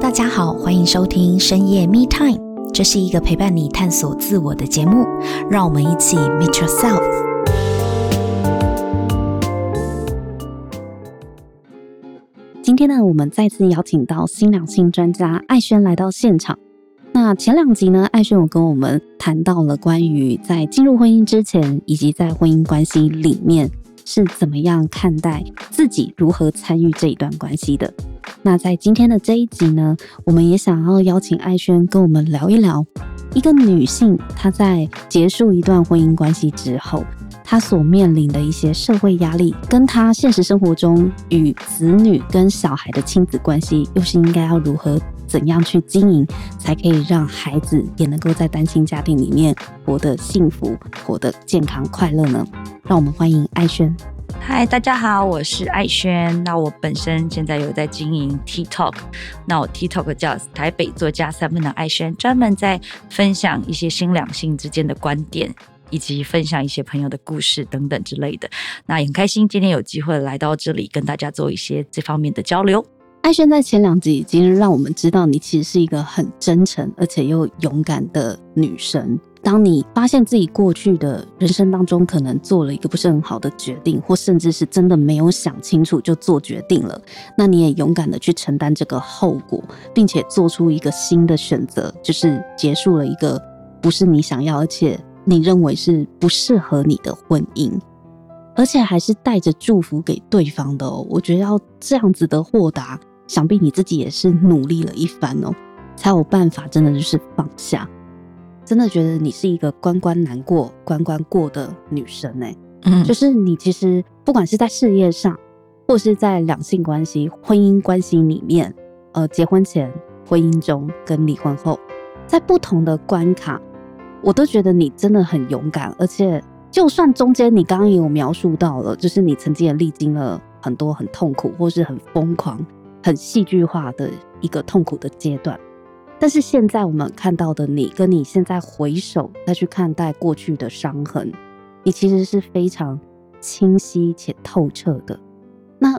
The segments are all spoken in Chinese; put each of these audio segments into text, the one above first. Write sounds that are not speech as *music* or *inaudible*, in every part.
大家好，欢迎收听深夜 Me Time，这是一个陪伴你探索自我的节目，让我们一起 Meet Yourself。今天呢，我们再次邀请到新两性专家艾轩来到现场。那前两集呢，艾轩有跟我们谈到了关于在进入婚姻之前，以及在婚姻关系里面是怎么样看待自己，如何参与这一段关系的。那在今天的这一集呢，我们也想要邀请艾轩跟我们聊一聊，一个女性她在结束一段婚姻关系之后，她所面临的一些社会压力，跟她现实生活中与子女跟小孩的亲子关系，又是应该要如何怎样去经营，才可以让孩子也能够在单亲家庭里面活得幸福、活得健康快乐呢？让我们欢迎艾瑄。嗨，大家好，我是艾瑄。那我本身现在有在经营 TikTok，那我 TikTok 叫台北作家三分的艾瑄，专门在分享一些新两性之间的观点，以及分享一些朋友的故事等等之类的。那也很开心今天有机会来到这里，跟大家做一些这方面的交流。艾轩在前两集已经让我们知道，你其实是一个很真诚而且又勇敢的女生。当你发现自己过去的人生当中可能做了一个不是很好的决定，或甚至是真的没有想清楚就做决定了，那你也勇敢的去承担这个后果，并且做出一个新的选择，就是结束了一个不是你想要，而且你认为是不适合你的婚姻，而且还是带着祝福给对方的哦。我觉得要这样子的豁达。想必你自己也是努力了一番哦，才有办法真的就是放下。真的觉得你是一个关关难过关关过的女生哎，嗯，就是你其实不管是在事业上，或是在两性关系、婚姻关系里面，呃，结婚前、婚姻中跟离婚后，在不同的关卡，我都觉得你真的很勇敢。而且，就算中间你刚刚也有描述到了，就是你曾经也历经了很多很痛苦，或是很疯狂。很戏剧化的一个痛苦的阶段，但是现在我们看到的你，跟你现在回首再去看待过去的伤痕，你其实是非常清晰且透彻的。那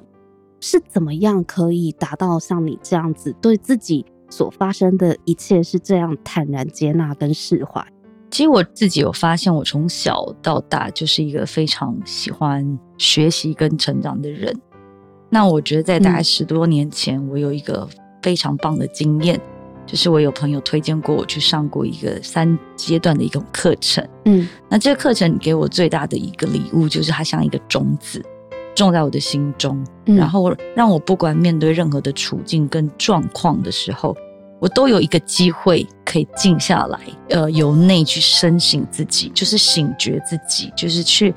是怎么样可以达到像你这样子，对自己所发生的一切是这样坦然接纳跟释怀？其实我自己有发现，我从小到大就是一个非常喜欢学习跟成长的人。那我觉得在大概十多年前，我有一个非常棒的经验，嗯、就是我有朋友推荐过我去上过一个三阶段的一种课程。嗯，那这个课程给我最大的一个礼物，就是它像一个种子种在我的心中，嗯、然后让我不管面对任何的处境跟状况的时候，我都有一个机会可以静下来，呃，由内去深省自己，就是醒觉自己，就是去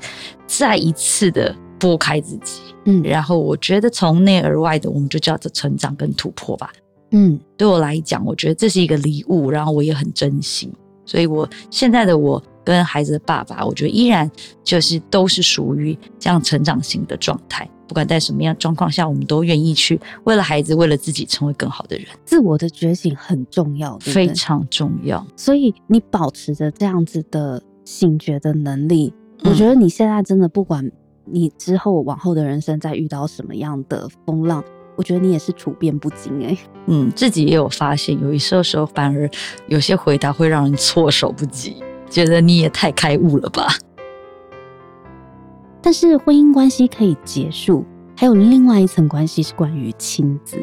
再一次的。拨开自己，嗯，然后我觉得从内而外的，我们就叫做成长跟突破吧，嗯，对我来讲，我觉得这是一个礼物，然后我也很珍惜，所以我现在的我跟孩子的爸爸，我觉得依然就是都是属于这样成长型的状态，不管在什么样状况下，我们都愿意去为了孩子，为了自己成为更好的人。自我的觉醒很重要，对对？非常重要。所以你保持着这样子的醒觉的能力，我觉得你现在真的不管。你之后往后的人生再遇到什么样的风浪，我觉得你也是处变不惊哎。嗯，自己也有发现，有一些时候反而有些回答会让人措手不及，觉得你也太开悟了吧。*laughs* 但是婚姻关系可以结束，还有另外一层关系是关于亲子，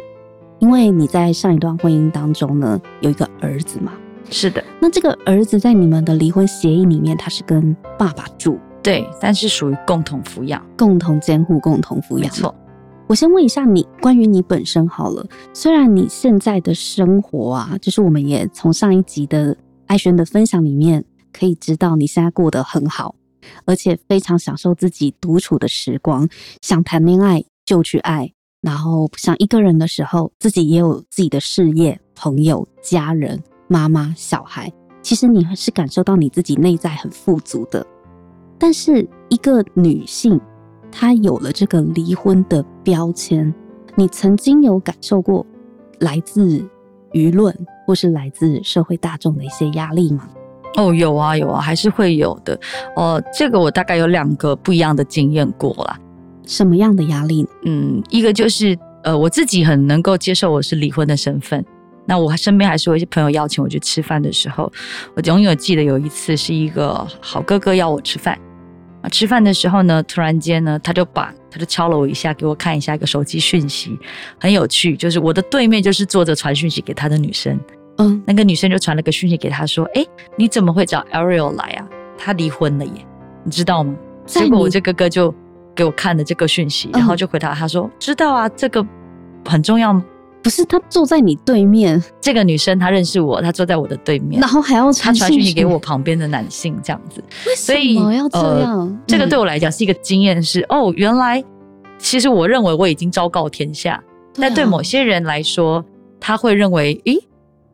因为你在上一段婚姻当中呢，有一个儿子嘛。是的，那这个儿子在你们的离婚协议里面，他是跟爸爸住。对，但是属于共同抚养、共同监护、共同抚养。没错，我先问一下你，关于你本身好了。虽然你现在的生活啊，就是我们也从上一集的艾轩的分享里面可以知道，你现在过得很好，而且非常享受自己独处的时光，想谈恋爱就去爱，然后想一个人的时候，自己也有自己的事业、朋友、家人、妈妈、小孩。其实你是感受到你自己内在很富足的。但是一个女性，她有了这个离婚的标签，你曾经有感受过来自舆论或是来自社会大众的一些压力吗？哦，有啊，有啊，还是会有的。哦，这个我大概有两个不一样的经验过啦。什么样的压力呢？嗯，一个就是呃，我自己很能够接受我是离婚的身份，那我身边还是有一些朋友邀请我去吃饭的时候，我永远记得有一次是一个好哥哥邀我吃饭。啊，吃饭的时候呢，突然间呢，他就把他就敲了我一下，给我看一下一个手机讯息，很有趣，就是我的对面就是坐着传讯息给他的女生，嗯，那个女生就传了个讯息给他说，哎，你怎么会找 Ariel 来啊？他离婚了耶，你知道吗？结果我这哥哥就给我看了这个讯息，然后就回答他说，知道啊，这个很重要吗？不是他坐在你对面，这个女生她认识我，她坐在我的对面，然后还要传讯息。给我旁边的男性这样子，为什么要这样？呃，这个对我来讲是一个经验是，哦，原来其实我认为我已经昭告天下，对啊、但对某些人来说，他会认为，诶，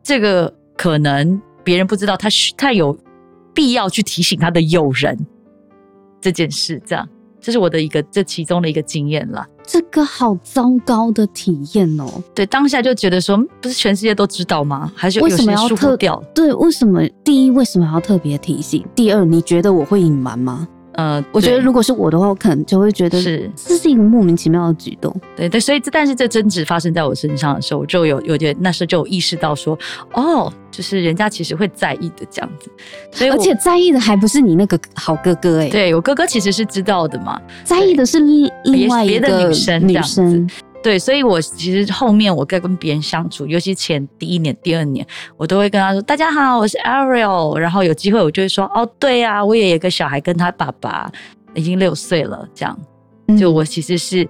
这个可能别人不知道，他他有必要去提醒他的友人。这件事，这样。这是我的一个这其中的一个经验了。这个好糟糕的体验哦。对，当下就觉得说，不是全世界都知道吗？还是为什么要特掉？对，为什么？第一，为什么要特别提醒？第二，你觉得我会隐瞒吗？呃，我觉得如果是我的话，我可能就会觉得是这是一个莫名其妙的举动。对对，所以这但是这争执发生在我身上的时候，我就有有点那时候就有意识到说，哦，就是人家其实会在意的这样子。所以而且在意的还不是你那个好哥哥哎、欸，对我哥哥其实是知道的嘛，在意的是另外一个女生女生。对，所以我其实后面我在跟别人相处，尤其前第一年、第二年，我都会跟他说：“大家好，我是 Ariel。”然后有机会我就会说：“哦，对呀、啊，我也有个小孩，跟他爸爸已经六岁了。”这样，就我其实是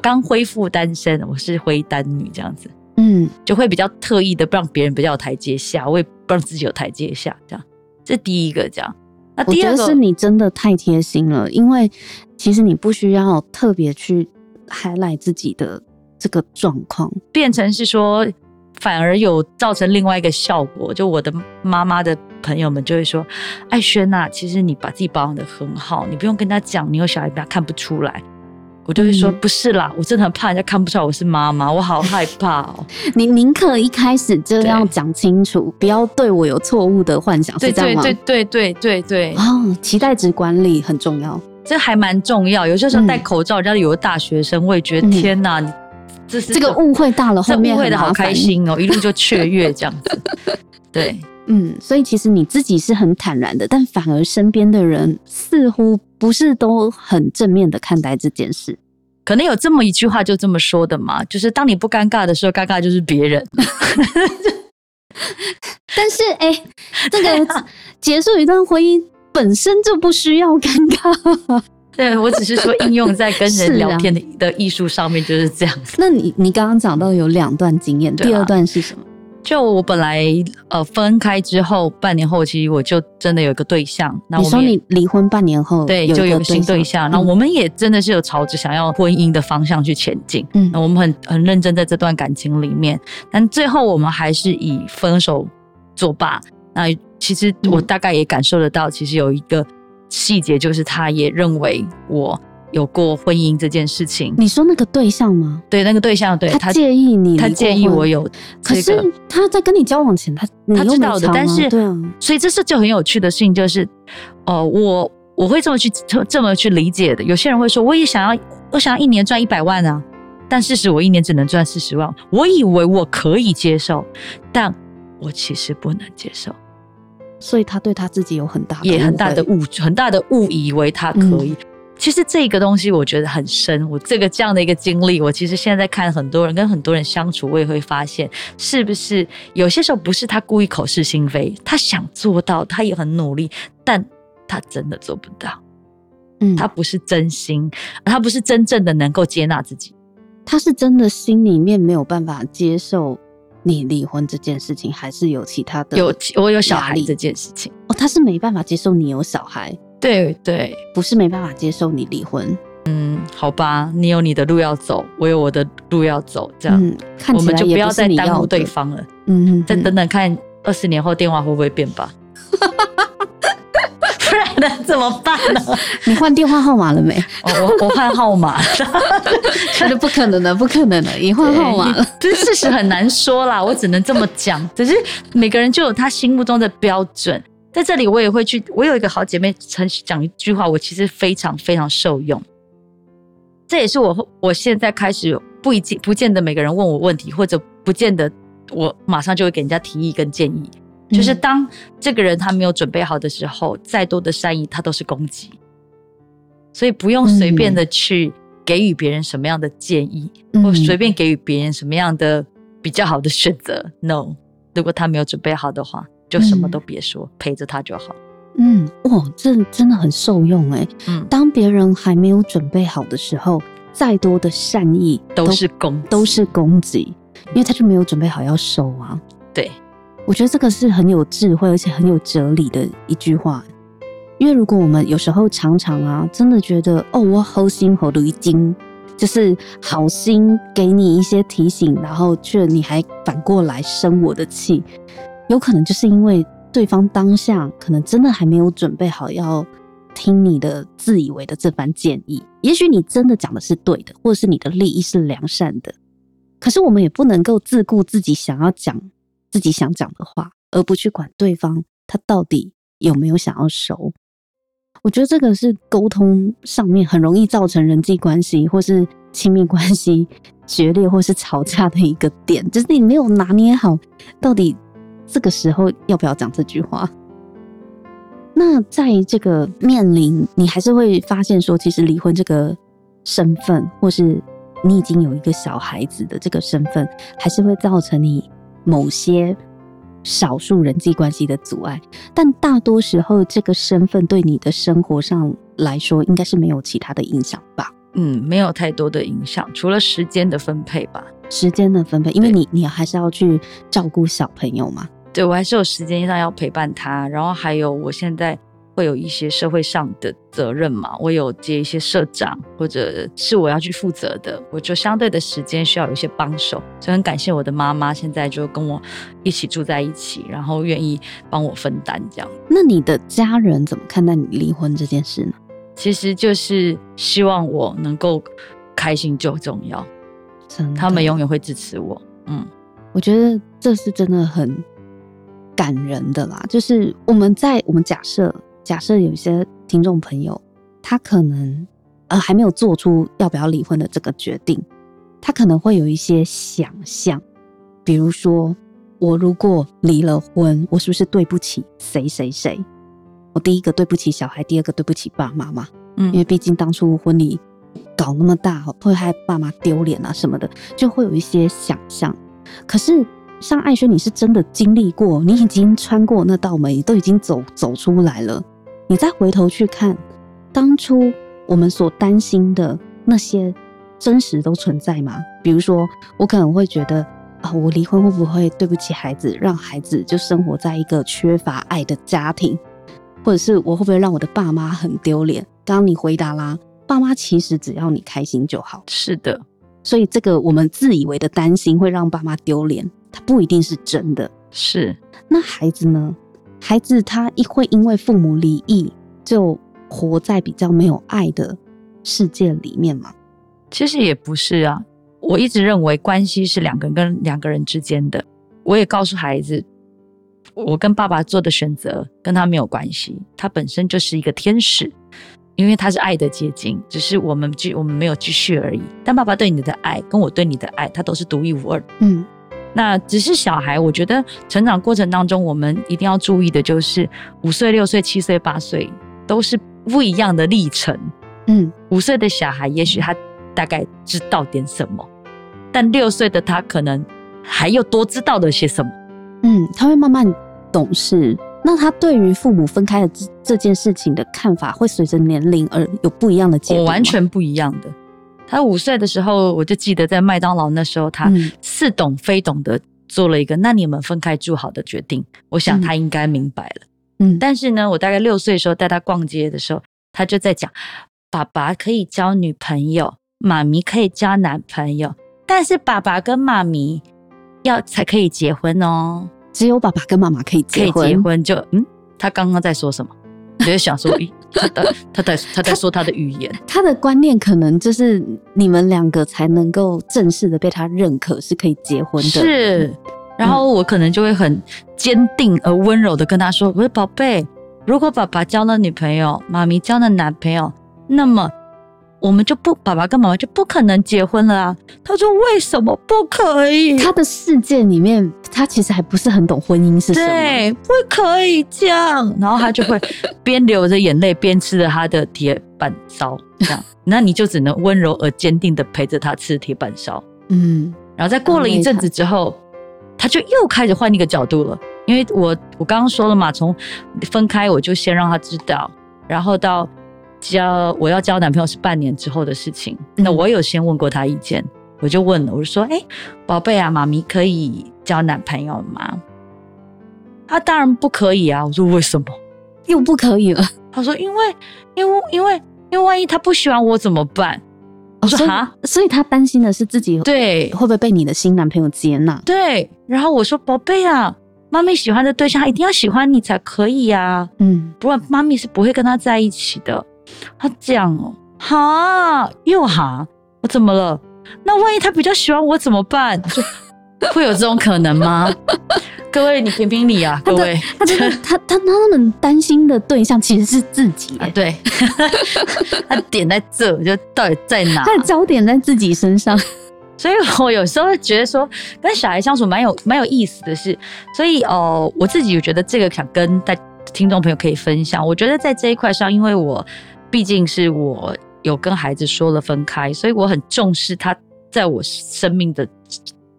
刚恢复单身，我是灰单女这样子，嗯，就会比较特意的不让别人比较有台阶下，我也不让自己有台阶下，这样。这第一个这样。那第二个是你真的太贴心了，因为其实你不需要特别去 highlight 自己的。这个状况变成是说，反而有造成另外一个效果。就我的妈妈的朋友们就会说：“艾轩呐，其实你把自己保养的很好，你不用跟他讲，你有小孩，他看不出来。”我就会说：“嗯、不是啦，我真的很怕人家看不出来我是妈妈，我好害怕哦。*laughs* ”你宁可一开始就要讲清楚，不要对我有错误的幻想，是这样吗？对对对对对对。哦，期待值管理很重要，这还蛮重要。有些时候戴口罩，人家有个大学生，我也觉得、嗯、天哪，你。这是这个误会大了，后面误会的好开心哦，*laughs* 一路就雀跃这样子。*laughs* 对，嗯，所以其实你自己是很坦然的，但反而身边的人似乎不是都很正面的看待这件事。可能有这么一句话就这么说的嘛，就是当你不尴尬的时候，尴尬就是别人。*laughs* 但是哎、欸，这个结束一段婚姻本身就不需要尴尬。*laughs* 对，我只是说应用在跟人聊天的的艺术上面就是这样子。那你你刚刚讲到有两段经验，第二段是什么？就我本来呃分开之后半年后，其实我就真的有一个对象。那我你说你离婚半年后，对，就有个新对象。那我们也真的是有朝着想要婚姻的方向去前进。嗯，那我们很很认真在这段感情里面，但最后我们还是以分手作罢。那其实我大概也感受得到，其实有一个。细节就是，他也认为我有过婚姻这件事情。你说那个对象吗？对，那个对象，对，他介意你，他介意我有、这个。可是他在跟你交往前，他他知道的，但是对啊，所以这是就很有趣的事情，就是，呃，我我会这么去这么去理解的。有些人会说，我也想要，我想要一年赚一百万啊，但事实我一年只能赚四十万。我以为我可以接受，但我其实不能接受。所以他对他自己有很大的也很大的误很大的误以为他可以。嗯、其实这个东西我觉得很深。我这个这样的一个经历，我其实现在在看很多人跟很多人相处，我也会发现，是不是有些时候不是他故意口是心非，他想做到，他也很努力，但他真的做不到。嗯，他不是真心，他不是真正的能够接纳自己，他是真的心里面没有办法接受。你离婚这件事情，还是有其他的？有我有小孩这件事情哦，他是没办法接受你有小孩，对对，不是没办法接受你离婚。嗯，好吧，你有你的路要走，我有我的路要走，这样，我们就不要再耽误对方了。嗯嗯，再等等看，二十年后电话会不会变吧？*laughs* 不然呢？怎么办呢？你换电话号码了没？哦、我我换号码了，*laughs* 那就不可能的，不可能了，你换号码了。*laughs* 这事实很难说啦，我只能这么讲。*laughs* 只是每个人就有他心目中的标准，在这里我也会去。我有一个好姐妹曾讲一句话，我其实非常非常受用。这也是我我现在开始不一不见得每个人问我问题，或者不见得我马上就会给人家提议跟建议，就是当这个人他没有准备好的时候，再多的善意他都是攻击，所以不用随便的去给予别人什么样的建议，或随便给予别人什么样的比较好的选择。No，如果他没有准备好的话，就什么都别说，陪着他就好。嗯，哇，这真的很受用哎。嗯，当别人还没有准备好的时候，再多的善意都，都是攻都是攻击，因为他就没有准备好要收啊。对，我觉得这个是很有智慧而且很有哲理的一句话。因为如果我们有时候常常啊，真的觉得哦，我好心好的已经就是好心给你一些提醒，然后却你还反过来生我的气，有可能就是因为。对方当下可能真的还没有准备好要听你的自以为的这番建议，也许你真的讲的是对的，或者是你的利益是良善的，可是我们也不能够自顾自己想要讲自己想讲的话，而不去管对方他到底有没有想要收。我觉得这个是沟通上面很容易造成人际关系或是亲密关系决裂或是吵架的一个点，就是你没有拿捏好到底。这个时候要不要讲这句话？那在这个面临，你还是会发现说，其实离婚这个身份，或是你已经有一个小孩子的这个身份，还是会造成你某些少数人际关系的阻碍。但大多时候，这个身份对你的生活上来说，应该是没有其他的影响吧？嗯，没有太多的影响，除了时间的分配吧。时间的分配，因为你你还是要去照顾小朋友嘛。对，我还是有时间上要陪伴他，然后还有我现在会有一些社会上的责任嘛，我有接一些社长或者是我要去负责的，我就相对的时间需要有一些帮手，所以很感谢我的妈妈现在就跟我一起住在一起，然后愿意帮我分担这样。那你的家人怎么看待你离婚这件事呢？其实就是希望我能够开心就重要，他们永远会支持我。嗯，我觉得这是真的很。感人的啦，就是我们在我们假设假设有一些听众朋友，他可能呃还没有做出要不要离婚的这个决定，他可能会有一些想象，比如说我如果离了婚，我是不是对不起谁谁谁？我第一个对不起小孩，第二个对不起爸妈嘛，嗯，因为毕竟当初婚礼搞那么大，会害爸妈丢脸啊什么的，就会有一些想象，可是。像艾轩，你是真的经历过，你已经穿过那道门，都已经走走出来了。你再回头去看，当初我们所担心的那些真实都存在吗？比如说，我可能会觉得啊，我离婚会不会对不起孩子，让孩子就生活在一个缺乏爱的家庭，或者是我会不会让我的爸妈很丢脸？刚刚你回答啦，爸妈其实只要你开心就好。是的，所以这个我们自以为的担心会让爸妈丢脸。它不一定是真的，是。那孩子呢？孩子他一会因为父母离异，就活在比较没有爱的世界里面吗？其实也不是啊。我一直认为关系是两个人跟两个人之间的。我也告诉孩子，我跟爸爸做的选择跟他没有关系，他本身就是一个天使，因为他是爱的结晶，只是我们继我们没有继续而已。但爸爸对你的爱跟我对你的爱，他都是独一无二。嗯。那只是小孩，我觉得成长过程当中，我们一定要注意的就是五岁、六岁、七岁、八岁都是不一样的历程。嗯，五岁的小孩也许他大概知道点什么，但六岁的他可能还有多知道的些什么。嗯，他会慢慢懂事。那他对于父母分开的这这件事情的看法，会随着年龄而有不一样的结果。完全不一样的。他五岁的时候，我就记得在麦当劳那时候，他似懂非懂的做了一个“那你们分开住好”的决定。我想他应该明白了。嗯，但是呢，我大概六岁的时候带他逛街的时候，他就在讲：爸爸可以交女朋友，妈咪可以交男朋友，但是爸爸跟妈咪要才可以结婚哦。只有爸爸跟妈妈可以结婚。可以结婚就嗯，他刚刚在说什么？我就想说，咦，他的他在他在说他的语言，他，他的观念可能就是你们两个才能够正式的被他认可是可以结婚的。是，然后我可能就会很坚定而温柔的跟他说：“我说宝贝，如果爸爸交了女朋友，妈咪交了男朋友，那么我们就不爸爸跟妈妈就不可能结婚了啊。他说为什么不可以？他的世界里面，他其实还不是很懂婚姻是什么。对，不可以这样。*laughs* 然后他就会边流着眼泪边吃着他的铁板烧，这样，那你就只能温柔而坚定的陪着他吃铁板烧。嗯，然后再过了一阵子之后，他就又开始换一个角度了。因为我我刚刚说了嘛，从分开我就先让他知道，然后到交我要交男朋友是半年之后的事情。嗯、那我有先问过他意见，我就问了，我就说：“哎，宝贝啊，妈咪可以交男朋友吗？”他当然不可以啊。我说：“为什么？又不可以了？”他说：“因为因为因为因为万一他不喜欢我怎么办？”我说：“哈，所以他担心的是自己对会不会被你的新男朋友接纳？对。然后我说：“宝贝啊。”妈咪喜欢的对象，一定要喜欢你才可以呀、啊，嗯，不然妈咪是不会跟他在一起的。他这样哦，哈，又哈，我怎么了？那万一他比较喜欢我怎么办？就 *laughs* 会有这种可能吗？*laughs* 各位，你评评理啊，各位，他真的，他他他们担心的对象其实是自己，啊、对，*laughs* 他点在这，就到底在哪？他的焦点在自己身上。所以我有时候会觉得说，跟小孩相处蛮有蛮有意思的是，所以哦，我自己有觉得这个想跟大听众朋友可以分享。我觉得在这一块上，因为我毕竟是我有跟孩子说了分开，所以我很重视他在我生命的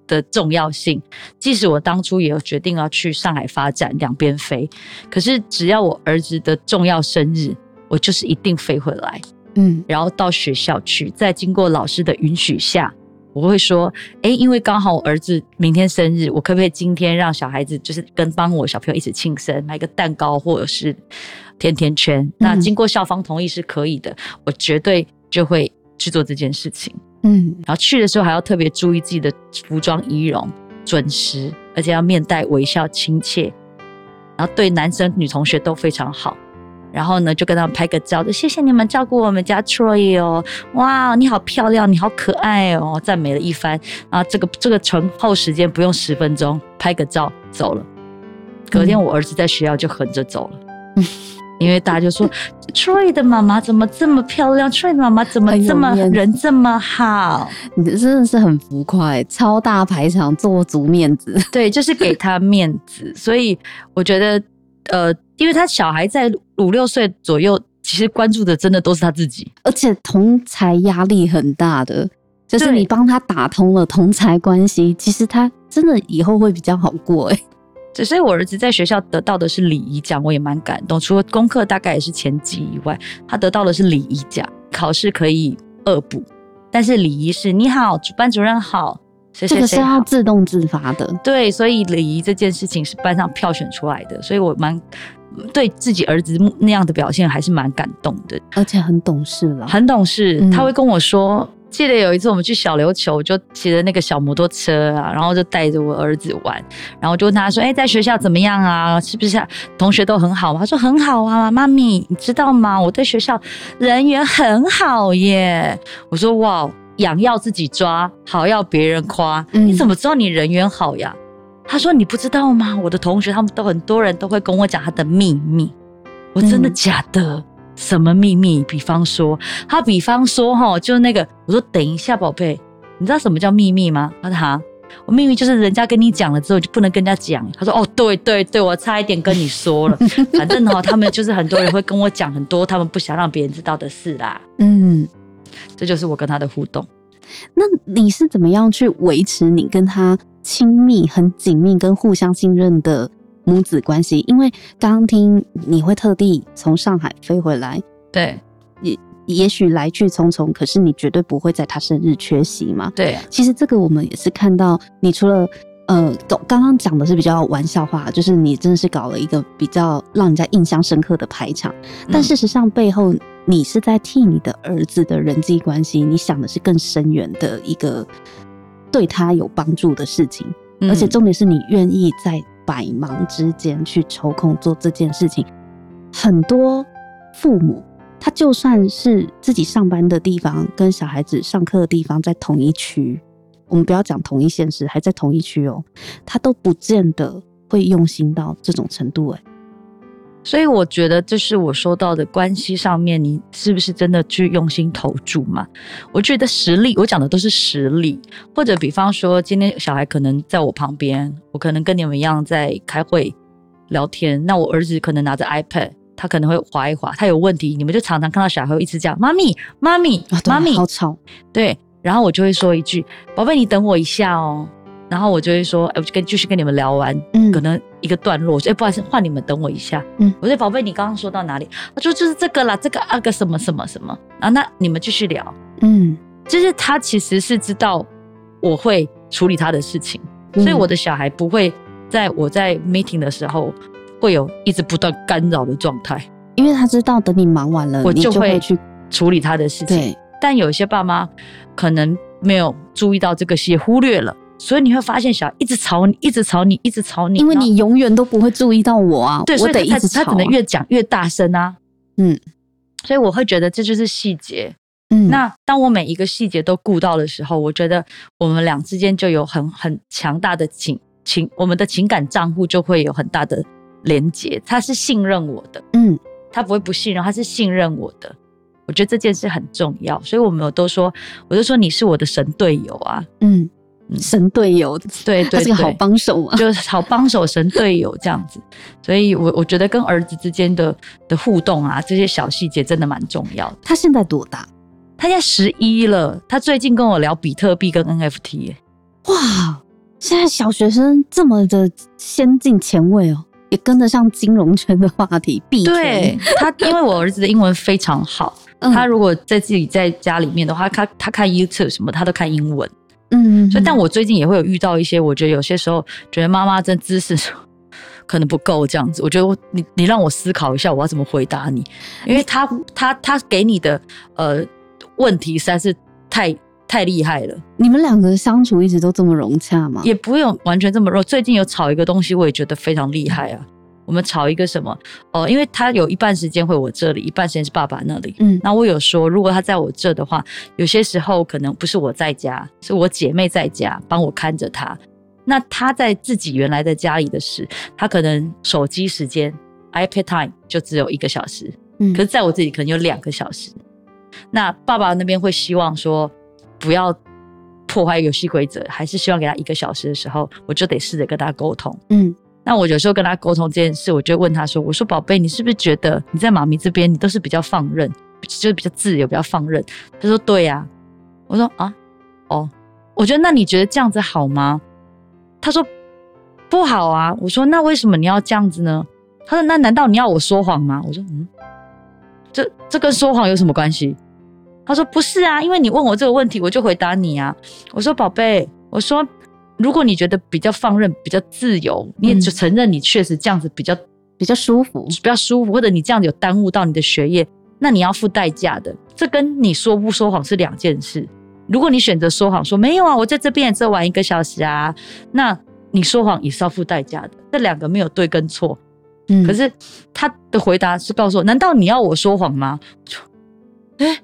的重要性。即使我当初也有决定要去上海发展，两边飞，可是只要我儿子的重要生日，我就是一定飞回来，嗯，然后到学校去，在经过老师的允许下。我会说，哎，因为刚好我儿子明天生日，我可不可以今天让小孩子就是跟帮我小朋友一起庆生，买个蛋糕或者是甜甜圈？那经过校方同意是可以的，我绝对就会去做这件事情。嗯，然后去的时候还要特别注意自己的服装仪容，准时，而且要面带微笑、亲切，然后对男生女同学都非常好。然后呢，就跟他们拍个照，就谢谢你们照顾我们家 Troy 哦，哇，你好漂亮，你好可爱哦，赞美了一番。啊，这个这个存后时间不用十分钟，拍个照走了。隔天我儿子在学校就横着走了，嗯、因为大家就说 Troy 的妈妈怎么这么漂亮，Troy 的妈妈怎么这么人这么好，你真的是很浮夸，超大排场做足面子，对，就是给他面子，所以我觉得。呃，因为他小孩在五六岁左右，其实关注的真的都是他自己，而且同才压力很大的，就是你帮他打通了同才关系，其实他真的以后会比较好过哎。*laughs* 只是我儿子在学校得到的是礼仪奖，我也蛮感动。除了功课大概也是前几以外，他得到的是礼仪奖，考试可以恶补，但是礼仪是你好，主班主任好。谁谁谁这个是要自动自发的，对，所以礼仪这件事情是班上票选出来的，所以我蛮对自己儿子那样的表现还是蛮感动的，而且很懂事了，很懂事。嗯、他会跟我说，记得有一次我们去小琉球，我就骑着那个小摩托车啊，然后就带着我儿子玩，然后就问他说：“哎、欸，在学校怎么样啊？是不是同学都很好？”他说：“很好啊，妈咪，你知道吗？我对学校人缘很好耶。”我说：“哇。”痒要自己抓，好要别人夸。你怎么知道你人缘好呀？嗯、他说：“你不知道吗？我的同学他们都很多人都会跟我讲他的秘密。”我真的假的？嗯、什么秘密？比方说，他比方说哈，就是那个，我说等一下，宝贝，你知道什么叫秘密吗？他说：“哈，我秘密就是人家跟你讲了之后就不能跟人家讲。”他说：“哦，对对对，我差一点跟你说了。*laughs* 反正哈，他们就是很多人会跟我讲很多他们不想让别人知道的事啦。”嗯。这就是我跟他的互动。那你是怎么样去维持你跟他亲密、很紧密、跟互相信任的母子关系？因为刚刚听你会特地从上海飞回来，对，也也许来去匆匆，可是你绝对不会在他生日缺席嘛。对，其实这个我们也是看到，你除了呃，刚刚讲的是比较玩笑话，就是你真的是搞了一个比较让人家印象深刻的排场，但事实上背后。你是在替你的儿子的人际关系，你想的是更深远的一个对他有帮助的事情，嗯、而且重点是你愿意在百忙之间去抽空做这件事情。很多父母，他就算是自己上班的地方跟小孩子上课的地方在同一区，我们不要讲同一县市，还在同一区哦，他都不见得会用心到这种程度，哎。所以我觉得这是我说到的关系上面，你是不是真的去用心投注嘛？我觉得实力，我讲的都是实力，或者比方说，今天小孩可能在我旁边，我可能跟你们一样在开会聊天，那我儿子可能拿着 iPad，他可能会划一划，他有问题，你们就常常看到小孩会一直讲妈咪，妈咪，妈咪，好吵，对，然后我就会说一句，宝贝，你等我一下哦。然后我就会说，哎，我就跟继续跟你们聊完，嗯，可能一个段落，我说，哎，不好意思，换你们等我一下，嗯，我说，宝贝，你刚刚说到哪里？他说就是这个啦，这个啊个什么什么什么。啊，那你们继续聊，嗯，就是他其实是知道我会处理他的事情，嗯，所以我的小孩不会在我在 meeting 的时候会有一直不断干扰的状态，因为他知道等你忙完了，我就会去处理他的事情。对，但有些爸妈可能没有注意到这个事，忽略了。所以你会发现，小孩一直吵你，一直吵你，一直吵你，因为你永远都不会注意到我啊。对，我得一直吵啊，他可能越讲越大声啊。嗯，所以我会觉得这就是细节。嗯，那当我每一个细节都顾到的时候，我觉得我们俩之间就有很很强大的情情，我们的情感账户就会有很大的连接。他是信任我的，嗯，他不会不信任，他是信任我的。我觉得这件事很重要，所以我们都说，我就说你是我的神队友啊，嗯。神队友，对，*laughs* 对，对，他是个好帮手啊，就是好帮手、神队友这样子。所以我我觉得跟儿子之间的的互动啊，这些小细节真的蛮重要的。他现在多大？他现在十一了。他最近跟我聊比特币跟 NFT，欸。哇，现在小学生这么的先进前卫哦，也跟得上金融圈的话题。币对他，因为我儿子的英文非常好，嗯，他如果在自己在家里面的话，他他看 YouTube 什么，他都看英文。嗯，所以，但我最近也会有遇到一些，我觉得有些时候觉得妈妈真知识可能不够这样子。我觉得你你让我思考一下，我要怎么回答你？因为他他他给你的呃问题实在是太太厉害了。你们两个相处一直都这么融洽吗？也不用完全这么弱。最近有炒一个东西，我也觉得非常厉害啊。我们吵一个什么？哦、呃，因为他有一半时间回我这里，一半时间是爸爸那里。嗯，那我有说，如果他在我这的话，有些时候可能不是我在家，是我姐妹在家帮我看着他。那他在自己原来的家里的事，他可能手机时间 iPad time 就只有一个小时，嗯，可是在我这里可能有两个小时。那爸爸那边会希望说不要破坏游戏规则，还是希望给他一个小时的时候，我就得试着跟他沟通。嗯。那我有时候跟他沟通这件事，我就问他说：“我说宝贝，你是不是觉得你在妈咪这边，你都是比较放任，就是比较自由，比较放任？”他说：“对呀。”我说：“啊，哦，我觉得那你觉得这样子好吗？”他说：“不好啊。”我说：“那为什么你要这样子呢？”他说：“那难道你要我说谎吗？”我说：“嗯，这这跟说谎有什么关系？”他说：“不是啊，因为你问我这个问题，我就回答你啊。”我说：“宝贝，我说。”如果你觉得比较放任、比较自由，你也就承认你确实这样子比较比较舒服、比较舒服，或者你这样子有耽误到你的学业，那你要付代价的。这跟你说不说谎是两件事。如果你选择说谎，说没有啊，我在这边也只玩一个小时啊，那你说谎也是要付代价的。这两个没有对跟错。嗯，可是他的回答是告诉我：难道你要我说谎吗？哎。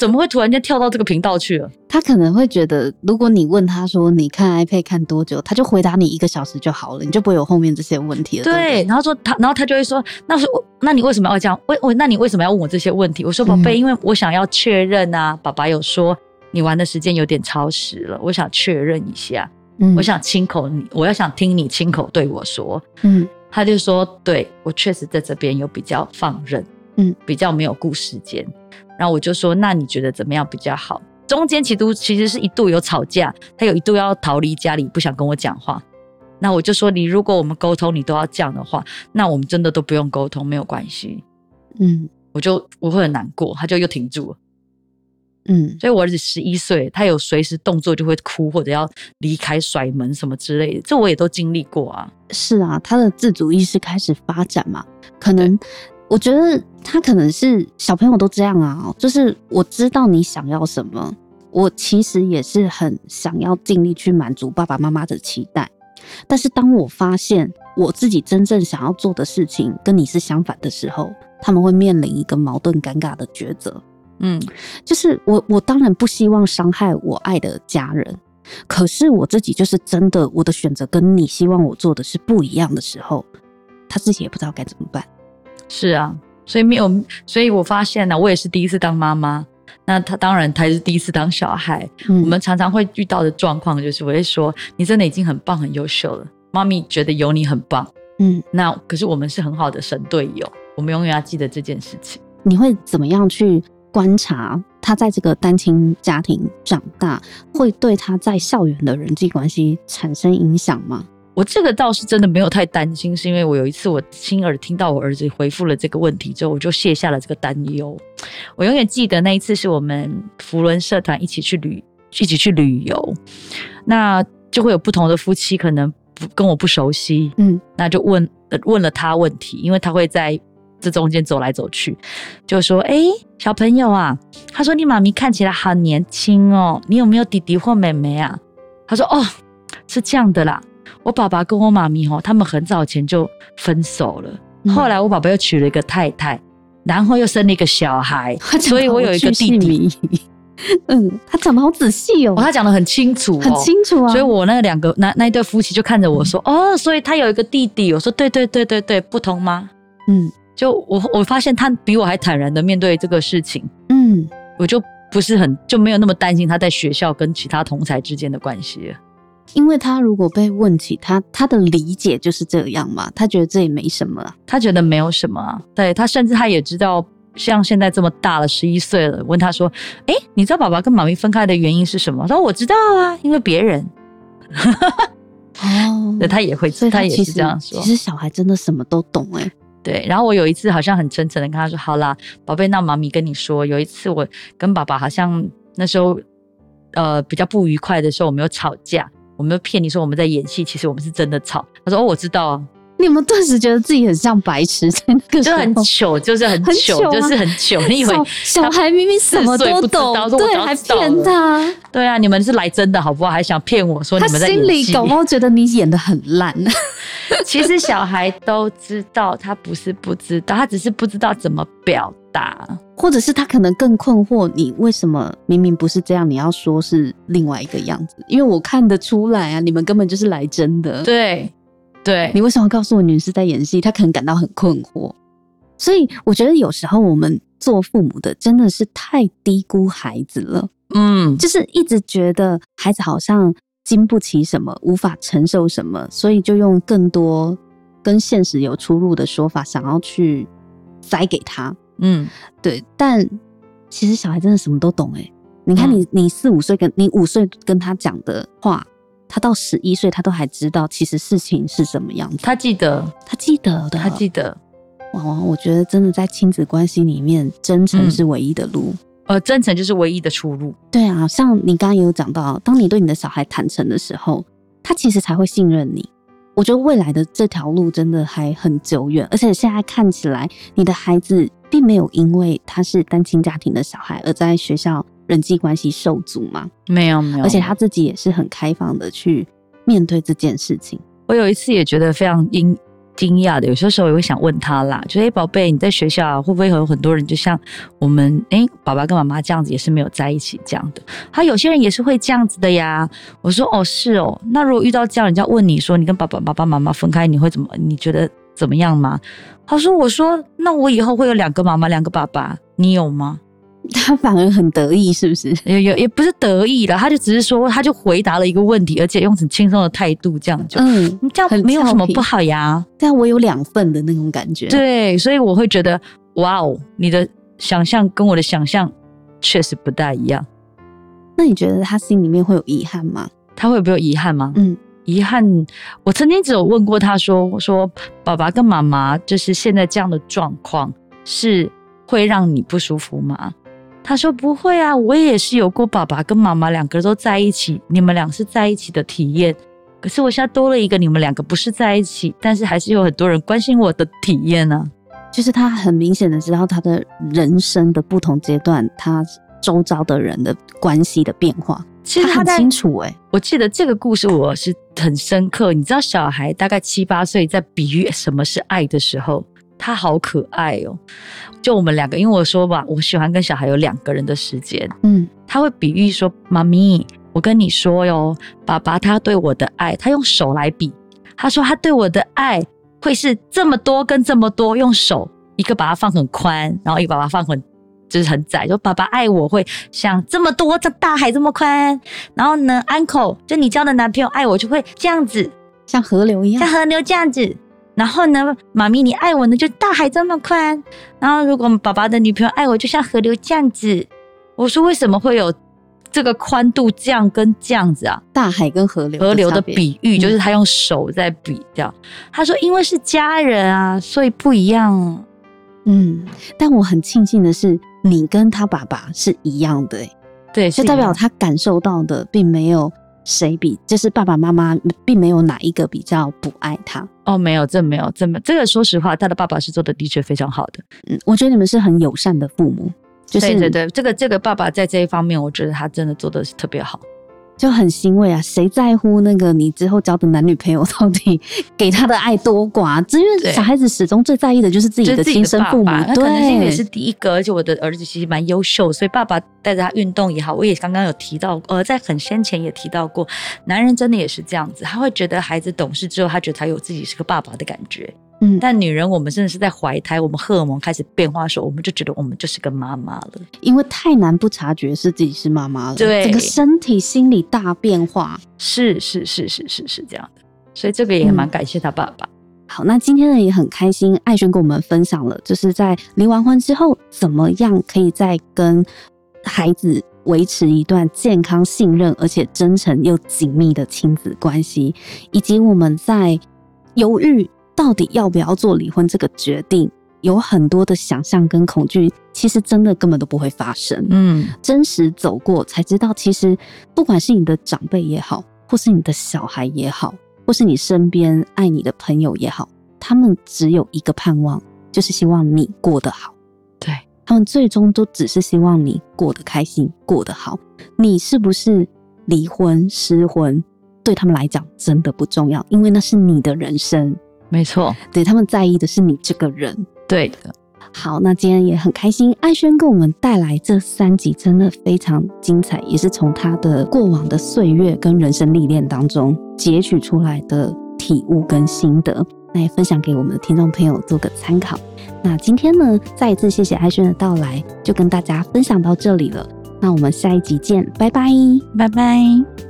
怎么会突然间跳到这个频道去了？他可能会觉得，如果你问他说你看 iPad 看多久，他就回答你一个小时就好了，你就不会有后面这些问题了。对，对，然后说他，然后他就会说，那是那你为什么要这样？为我那你为什么要问我这些问题？我说宝贝，因为我想要确认啊，爸爸有说你玩的时间有点超时了，我想确认一下，嗯，我想亲口你，我要想听你亲口对我说，嗯，他就说，对，我确实在这边有比较放任，嗯，比较没有顾时间。然后我就说，那你觉得怎么样比较好？中间其实其实是一度有吵架，他有一度要逃离家里，不想跟我讲话。那我就说，你如果我们沟通你都要这样的话，那我们真的都不用沟通，没有关系。嗯，我就我会很难过，他就又停住了。嗯，所以我儿子十一岁，他有随时动作就会哭或者要离开、甩门什么之类的，这我也都经历过啊。是啊，他的自主意识开始发展嘛，可能。我觉得他可能是小朋友都这样啊，就是我知道你想要什么，我其实也是很想要尽力去满足爸爸妈妈的期待，但是当我发现我自己真正想要做的事情跟你是相反的时候，他们会面临一个矛盾尴尬的抉择。嗯，就是我我当然不希望伤害我爱的家人，可是我自己就是真的我的选择跟你希望我做的是不一样的时候，他自己也不知道该怎么办。是啊，所以没有，所以我发现呢、啊，我也是第一次当妈妈。那他当然，他也是第一次当小孩。嗯、我们常常会遇到的状况就是，我会说，你真的已经很棒、很优秀了，妈咪觉得有你很棒。嗯，那可是我们是很好的神队友，我们永远要记得这件事情。你会怎么样去观察他在这个单亲家庭长大，会对他在校园的人际关系产生影响吗？我这个倒是真的没有太担心，是因为我有一次我亲耳听到我儿子回复了这个问题之后，我就卸下了这个担忧。我永远记得那一次是我们福伦社团一起去旅，一起去旅游，那就会有不同的夫妻可能不跟我不熟悉，嗯，那就问问了他问题，因为他会在这中间走来走去，就说：“哎，小朋友啊，他说你妈咪看起来好年轻哦，你有没有弟弟或妹妹啊？”他说：“哦，是这样的啦。”我爸爸跟我妈咪哦，他们很早前就分手了。嗯、后来我爸爸又娶了一个太太，然后又生了一个小孩，*laughs* 所以我有一个弟弟。*laughs* 嗯，他讲的好仔细哦，哦，他讲的很清楚，哦，很清楚啊。所以我那两个那那一对夫妻就看着我说：“嗯、哦，所以他有一个弟弟。”我说：“对对对对对，不同吗？”嗯，就我我发现他比我还坦然的面对这个事情。嗯，我就不是很就没有那么担心他在学校跟其他同才之间的关系。因为他如果被问起，他他的理解就是这样嘛，他觉得这也没什么啊，他觉得没有什么啊。对，他甚至他也知道，像现在这么大了，十一岁了，问他说：“哎，你知道爸爸跟妈咪分开的原因是什么？”他说：“我知道啊，因为别人。”哦，*laughs* 对，他也会，他也是这样说。其实小孩真的什么都懂哎。对，然后我有一次好像很真诚的跟他说：“好啦，宝贝，那妈咪跟你说，有一次我跟爸爸好像那时候呃比较不愉快的时候，我们有吵架。”我们骗你说我们在演戏，其实我们是真的吵。他说：“哦，我知道啊。”你们顿时觉得自己很像白痴，在那个就很糗，就是很糗，啊、就是很糗。你以为小孩明明什么都懂，对，还骗他？对啊，你们是来真的好不好？还想骗我说你们在演戏？他心里搞不好觉得你演的很烂。*laughs* 其实小孩都知道，他不是不知道，他只是不知道怎么表达，或者是他可能更困惑，你为什么明明不是这样，你要说是另外一个样子？因为我看得出来啊，你们根本就是来真的。对。对，你为什么告诉我你是在演戏？她可能感到很困惑，所以我觉得有时候我们做父母的真的是太低估孩子了。嗯，就是一直觉得孩子好像经不起什么，无法承受什么，所以就用更多跟现实有出入的说法，想要去塞给他。嗯，对。但其实小孩真的什么都懂欸。你看你，你四五岁跟你五岁跟他讲的话。他到十一岁，他都还知道其实事情是什么样子。他记得，他记得的，他记得。哇，我觉得真的在亲子关系里面，真诚是唯一的路。呃、嗯，真诚就是唯一的出路。对啊，像你刚刚也有讲到，当你对你的小孩坦诚的时候，他其实才会信任你。我觉得未来的这条路真的还很久远，而且现在看起来，你的孩子并没有因为他是单亲家庭的小孩而在学校。人际关系受阻吗？没有，没有。而且他自己也是很开放的去面对这件事情。我有一次也觉得非常惊惊讶的，有些时候也会想问他啦，就哎，宝贝，你在学校会不会有很多人，就像我们哎，爸爸跟妈妈这样子，也是没有在一起这样的？他有些人也是会这样子的呀。我说哦，是哦。那如果遇到这样，人家问你说，你跟爸爸、爸爸妈妈分开，你会怎么？你觉得怎么样吗？他说，我说，那我以后会有两个妈妈、两个爸爸，你有吗？他反而很得意，是不是？也也也不是得意了，他就只是说，他就回答了一个问题，而且用很轻松的态度，这样就，嗯，这样没有什么不好呀。但我有两份的那种感觉。对，所以我会觉得，哇哦，你的想象跟我的想象确实不大一样。那你觉得他心里面会有遗憾吗？他会不会有遗憾吗？嗯，遗憾。我曾经只有问过他说，我说爸爸跟妈妈就是现在这样的状况，是会让你不舒服吗？他说不会啊，我也是有过爸爸跟妈妈两个人都在一起，你们俩是在一起的体验。可是我现在多了一个你们两个不是在一起，但是还是有很多人关心我的体验呢、啊。就是他很明显的知道他的人生的不同阶段，他周遭的人的关系的变化，其实他很清楚、欸。哎，我记得这个故事我是很深刻。你知道，小孩大概七八岁在比喻什么是爱的时候。他好可爱哦，就我们两个，因为我说吧，我喜欢跟小孩有两个人的时间。嗯，他会比喻说：“妈咪，我跟你说哟，爸爸他对我的爱，他用手来比，他说他对我的爱会是这么多跟这么多，用手一个把它放很宽，然后一个把它放很就是很窄。就爸爸爱我会像这么多，这大海这么宽。然后呢，uncle 就你交的男朋友爱我就会这样子，像河流一样，像河流这样子。然后呢，妈咪你爱我呢，就大海这么宽。然后如果爸爸的女朋友爱我，就像河流这样子。我说为什么会有？这个宽度这样跟这样子啊，大海跟河流河流的比喻就是他用手在比这样。他说因为是家人啊，所以不一样。嗯，但我很庆幸的是，你跟他爸爸是一样的，欸，对，就代表他感受到的并没有谁比，就是爸爸妈妈并没有哪一个比较不爱他。哦，没有，这没有，这没这个，说实话，他的爸爸是做的的确非常好的。嗯，我觉得你们是很友善的父母。就是、对对对，这个这个爸爸在这一方面，我觉得他真的做的是特别好，就很欣慰啊！谁在乎那个你之后交的男女朋友到底给他的爱多寡？因为小孩子始终最在意的就是自己的亲生父母，对，可能是因为是第一个，而且我的儿子其实蛮优秀，所以爸爸带着他运动也好，我也刚刚有提到，呃，在很先前也提到过，男人真的也是这样子，他会觉得孩子懂事之后，他觉得他有自己是个爸爸的感觉。嗯，但女人，我们真的是在怀胎，我们荷尔蒙开始变化的时候，我们就觉得我们就是个妈妈了，因为太难不察觉是自己是妈妈了。对，整个身体、心理大变化，是是是是是是这样的，所以这个也蛮感谢他爸爸。嗯、好，那今天呢也很开心，艾轩跟我们分享了，就是在离完婚之后，怎么样可以再跟孩子维持一段健康、信任而且真诚又紧密的亲子关系，以及我们在犹豫。到底要不要做离婚这个决定，有很多的想象跟恐惧，其实真的根本都不会发生。嗯，真实走过才知道，其实不管是你的长辈也好，或是你的小孩也好，或是你身边爱你的朋友也好，他们只有一个盼望，就是希望你过得好。对，他们最终都只是希望你过得开心，过得好。你是不是离婚、失婚，对他们来讲真的不重要，因为那是你的人生。没错，对，他们在意的是你这个人。对的，好，那今天也很开心，艾轩给我们带来这三集，真的非常精彩，也是从他的过往的岁月跟人生历练当中截取出来的体悟跟心得，那也分享给我们的听众朋友做个参考。那今天呢，再一次谢谢艾轩的到来，就跟大家分享到这里了。那我们下一集见，拜拜，拜拜。